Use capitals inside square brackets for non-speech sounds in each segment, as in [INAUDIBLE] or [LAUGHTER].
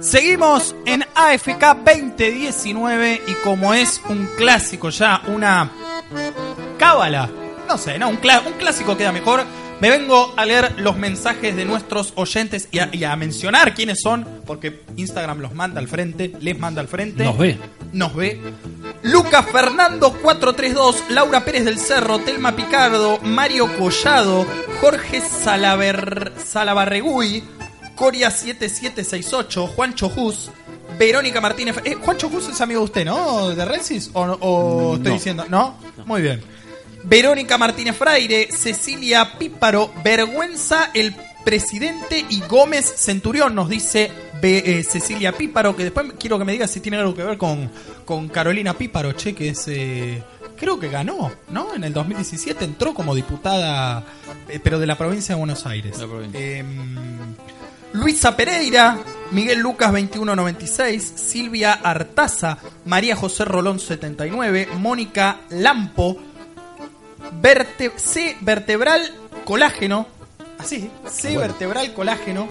Seguimos en AFK 2019 y como es un clásico ya, una cábala, no sé, no, un, un clásico queda mejor. Me vengo a leer los mensajes de nuestros oyentes y a, y a mencionar quiénes son, porque Instagram los manda al frente, les manda al frente. Nos ve. Nos ve. Lucas Fernando 432, Laura Pérez del Cerro, Telma Picardo, Mario Collado, Jorge Salaver, Salabarregui, Coria 7768, Juancho Jus, Verónica Martínez. Eh, Juancho Jus es amigo de usted, ¿no? ¿De Rensis? ¿O, o estoy no. diciendo? ¿No? Muy bien. Verónica Martínez Fraire, Cecilia Píparo, Vergüenza el presidente y Gómez Centurión, nos dice Be- eh, Cecilia Píparo, que después quiero que me diga si tiene algo que ver con, con Carolina Píparo, che, que es... eh, creo que ganó, ¿no? En el 2017 entró como diputada, eh, pero de la provincia de Buenos Aires. Em, Luisa Pereira, Miguel Lucas 2196, Silvia Artaza, María José Rolón 79, Mónica Lampo, Verte- C vertebral colágeno, así, C vertebral colágeno,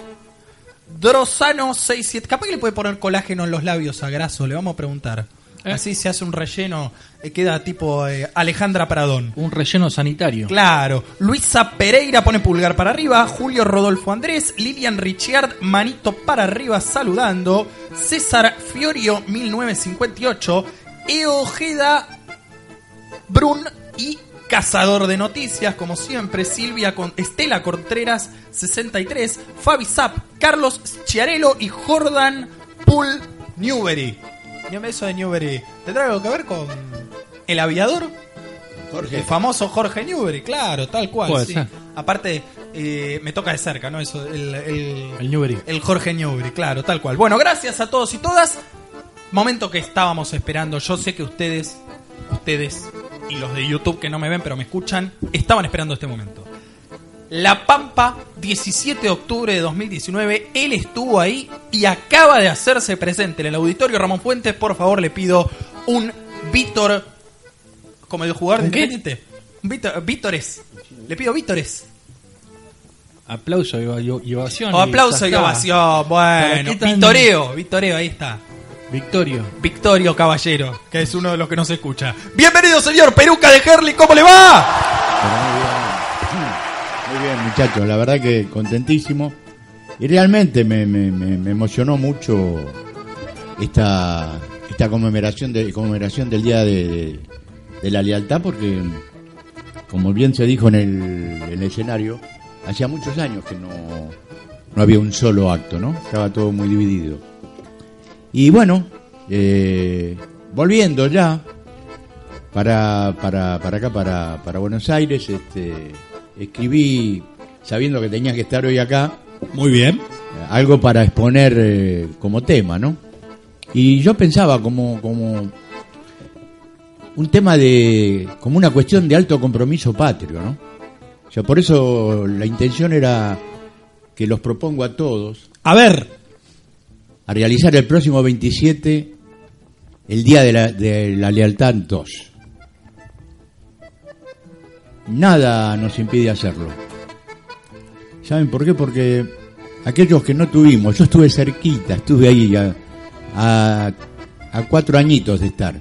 Drosano 67, capaz que le puede poner colágeno en los labios a Graso, le vamos a preguntar. Eh. Así se hace un relleno, eh, queda tipo eh, Alejandra Paradón. Un relleno sanitario. Claro. Luisa Pereira pone pulgar para arriba. Julio Rodolfo Andrés. Lilian Richard, manito para arriba saludando. César Fiorio, 1958. Eo Ojeda Brun Cazador de Noticias, como siempre. Silvia con Estela Contreras, 63. Fabi Zap, Carlos Chiarello y Jordan Pool Newbery. Dígame eso de Newbery. ¿Tendrá algo que ver con el aviador? Jorge. El famoso Jorge Newbery, claro, tal cual. Puede sí. ser. Aparte, eh, me toca de cerca, ¿no? Eso, el, el, El Newbery. el Jorge Newbery, claro, tal cual. Bueno, gracias a todos y todas. Momento que estábamos esperando. Yo sé que ustedes, ustedes y los de YouTube que no me ven pero me escuchan, estaban esperando este momento. La Pampa, 17 de octubre de 2019, él estuvo ahí y acaba de hacerse presente en el auditorio Ramón Fuentes. Por favor, le pido un Víctor, como el jugador de. Independiente. Víctor, Vítores. Le pido Vítores. Aplauso y, ovación. O aplauso y ovación. ¿Para Bueno, Victoreo, Victoreo, ahí está. Victorio. Victorio Caballero, que es uno de los que nos escucha. Bienvenido, señor Peruca de Herley, ¿cómo le va? [CLEARS THROAT] Muy bien, muchachos, la verdad que contentísimo. Y realmente me, me- me- me emocionó mucho esta, esta conmemoración, de, conmemoración del Día de, de- de la Lealtad, porque, como bien se dijo en el, en el escenario, hacía muchos años que no, no había un solo acto, ¿no? Estaba todo muy dividido. Y bueno, eh, volviendo ya para, para, para acá, para, para Buenos Aires, este, escribí, sabiendo que tenía que estar hoy acá, Muy bien. algo para exponer eh, como tema, ¿no? Y yo pensaba como, como un tema de, como una cuestión de alto compromiso patrio, ¿no? O sea, por eso la intención era que los propongo a todos A ver, a realizar el próximo 27 el Día de la, Lealtad 2. Nada nos impide hacerlo. ¿Saben por qué? Porque aquellos que no tuvimos, yo estuve cerquita, estuve ahí a, a, cuatro añitos de estar,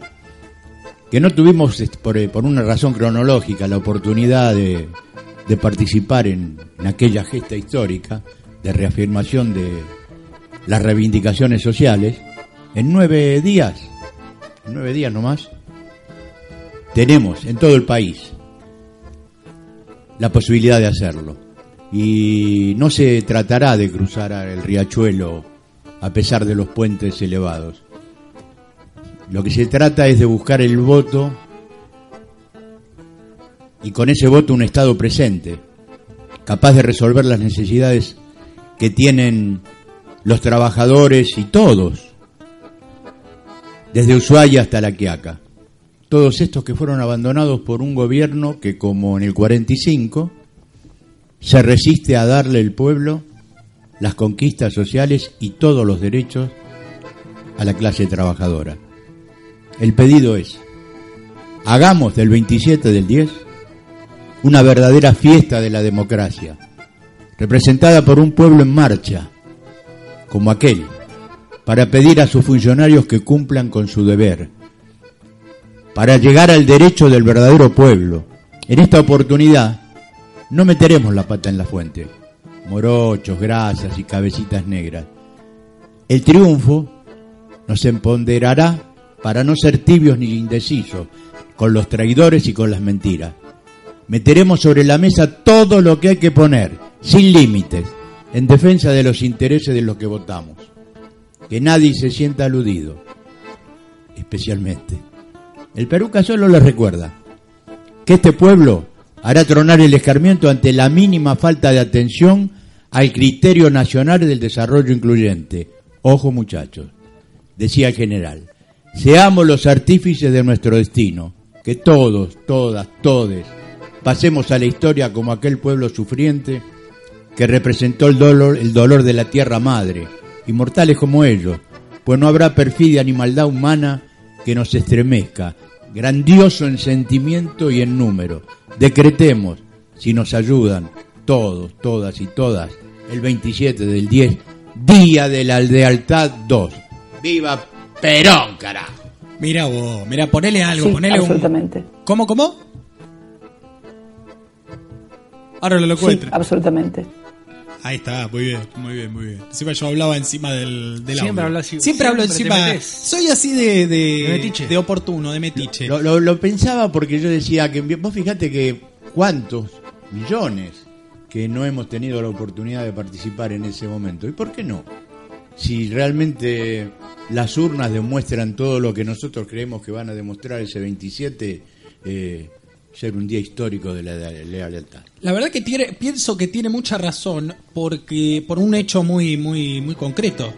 que no tuvimos este, por, eh, por una razón cronológica la oportunidad de, de participar en aquella gesta histórica de reafirmación de las reivindicaciones sociales, en nueve días, en nueve días nomás, tenemos en todo el país la posibilidad de hacerlo. Y no se tratará de cruzar el riachuelo a pesar de los puentes elevados. Lo que se trata es de buscar el voto y con ese voto un Estado presente, capaz de resolver las necesidades que tienen los trabajadores y todos, desde Ushuaia hasta La Quiaca. Todos estos que fueron abandonados por un gobierno que, como en el 45, se resiste a darle al pueblo las conquistas sociales y todos los derechos a la clase trabajadora. El pedido es, hagamos del 27 del 10 una verdadera fiesta de la democracia, representada por un pueblo en marcha, como aquel, para pedir a sus funcionarios que cumplan con su deber, para llegar al derecho del verdadero pueblo. En esta oportunidad no meteremos la pata en la fuente, morochos, grasas y cabecitas negras. El triunfo nos empoderará para no ser tibios ni indecisos con los traidores y con las mentiras. Meteremos sobre la mesa todo lo que hay que poner, sin límites, en defensa de los intereses de los que votamos. Que nadie se sienta aludido, especialmente. El Peruca solo les recuerda que este pueblo hará tronar el escarmiento ante la mínima falta de atención al criterio nacional del desarrollo incluyente. Ojo muchachos, decía el general, seamos los artífices de nuestro destino, que todos, todas, todes, pasemos a la historia como aquel pueblo sufriente que representó el dolor, el dolor de la tierra madre, inmortales como ellos, pues no habrá perfidia ni maldad humana que nos estremezca, grandioso en sentimiento y en número. Decretemos, si nos ayudan, todos, todas y todas, el 27 del 10, Día de la Lealtad 2. ¡Viva Perón, carajo! Mira vos, mira, ponele algo, Sí, ponele un... absolutamente. ¿Cómo, cómo? Ahora lo Sí, encuentro. absolutamente. Ahí está, muy bien, muy bien, muy bien. Encima yo hablaba encima del, del Siempre audio. hablas así- Siempre hablo siempre te encima. Soy así de, de, De metiche. de oportuno, de metiche. Lo, lo- lo pensaba porque yo decía que vos fijate que cuántos millones que no hemos tenido la oportunidad de participar en ese momento. ¿Y por qué no? Si realmente las urnas demuestran todo lo que nosotros creemos que van a demostrar ese 27, eh, ser un día histórico de la, lealtad. La verdad que tiene, pienso que tiene mucha razón porque por un hecho muy, muy, muy concreto.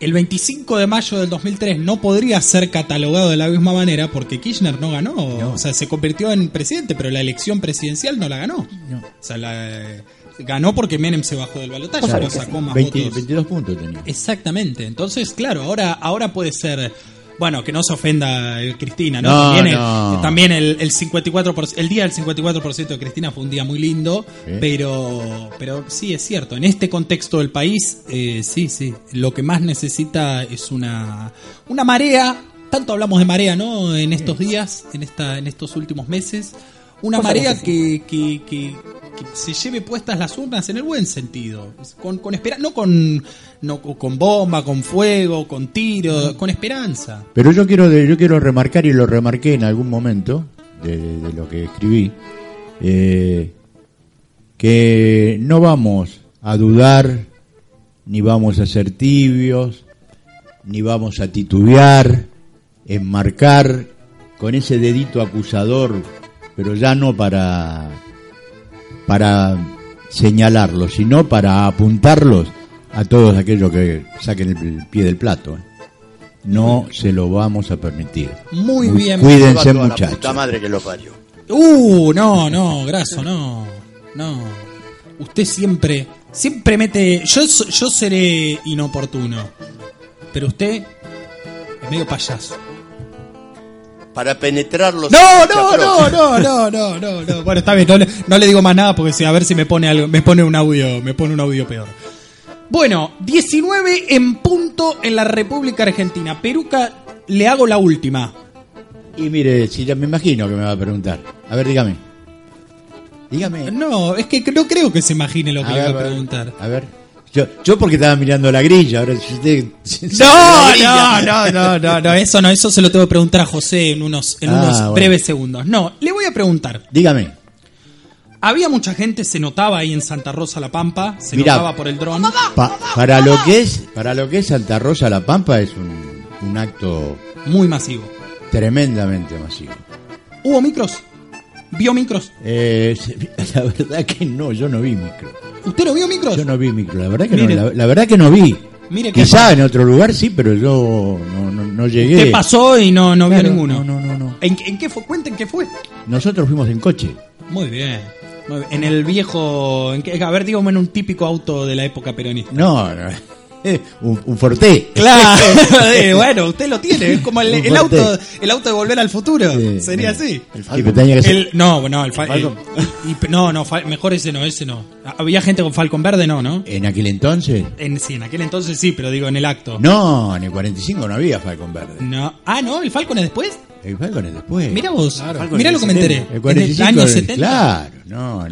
El 25 de mayo del 2003 no podría ser catalogado de la misma manera porque Kirchner no ganó. O sea, se convirtió en presidente, pero la elección presidencial no la ganó. O sea, la, ganó porque Menem se bajó del balotaje, sacó más 20 votos. 22 puntos tenía. Exactamente. Entonces, claro, ahora, ahora puede ser. Bueno, que no se ofenda eh, Cristina, ¿no? No, también el, no. también el, el 54%, el día del 54% de Cristina fue un día muy lindo, Sí. pero, pero sí es cierto, en este contexto del país, eh, sí, sí, lo que más necesita es una, una marea, tanto hablamos de marea, ¿no? En estos días, en esta, en estos últimos meses, una Cosa marea que que, que, que- se lleve puestas las urnas en el buen sentido, con, con espera, no con, no con bomba, con fuego, con tiro, con esperanza. Pero yo quiero, yo quiero remarcar, y lo remarqué en algún momento de, de lo que escribí, eh, que no vamos a dudar, ni vamos a ser tibios, ni vamos a titubear, enmarcar con ese dedito acusador, pero ya no para, para señalarlos, sino para apuntarlos a todos aquellos que saquen el pie del plato. No se lo vamos a permitir. Muy bien. Cuídense, muchachos. puta madre que lo parió. Uh, no, no, graso, no. No. Usted siempre, siempre mete. Yo, yo seré inoportuno. Pero usted es medio payaso. Para penetrar los No, no, no, no, no, no, no, no. Bueno, está bien, no le, no le digo más nada porque si, a ver si me pone algo, me pone un audio, me pone un audio peor. Bueno, 19 en punto en la República Argentina. Peruca, le hago la última. Y mire, si ya me imagino que me va a preguntar. A ver, dígame. Dígame. No, es que no creo que se imagine lo que A le ver, voy a a ver, preguntar. A ver. Yo, yo porque estaba mirando la grilla, ahora si usted... No, La grilla. no, no, no, no, no, eso no, eso se lo tengo que preguntar a José en unos, en Ah, unos bueno. breves segundos. No, le voy a preguntar. Dígame. Había mucha gente, se notaba ahí en Santa Rosa La Pampa, se Mirá. notaba por el dron. Pa- para lo que es para lo que es Santa Rosa La Pampa es un, un acto Muy masivo. tremendamente masivo. ¿Hubo micros? ¿Vio micros? Eh, [LAUGHS] la verdad que no, yo no vi micro. ¿Usted no vio micros? Yo no vi micro, la verdad que Mire. no, la, la verdad que no vi. Mire que- Quizá en otro lugar sí, pero yo no, no, no llegué. Usted pasó y no, no Claro, vio ninguno. no, no, no, no. ¿En, en qué fue? Cuenten qué fue. Nosotros fuimos en coche. Muy bien. Muy bien. En el viejo. En qué- a ver, dígame en un típico auto de la época peronista. No, no. [LAUGHS] un, un Forte. Claro, [LAUGHS] [LAUGHS] eh, bueno, usted lo tiene, es como el, auto, el auto de volver al futuro, Sí, sería sí. así. El- no, no, el, fa- Falcon. y- no, no, mejor ese no, ese no. Había gente con Falcon verde, no, ¿no? En aquel entonces. En, sí, en aquel entonces sí, pero digo en el acto. No, en el 45 no había Falcon Verde. No. Ah, no, el Falcon es después. El Falcon es después. Mira vos, mira lo que me 70. enteré. El 45, en el año el- 70. Claro, no.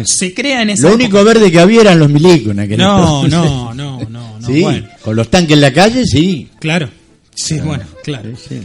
ese- Se crea en esa Lo único verde que había eran los milicos en aquel No, entonces. no, no, no, no. sí, Bueno, con los tanques en la calle, sí. claro. Sí, bueno, claro. Sí, sí.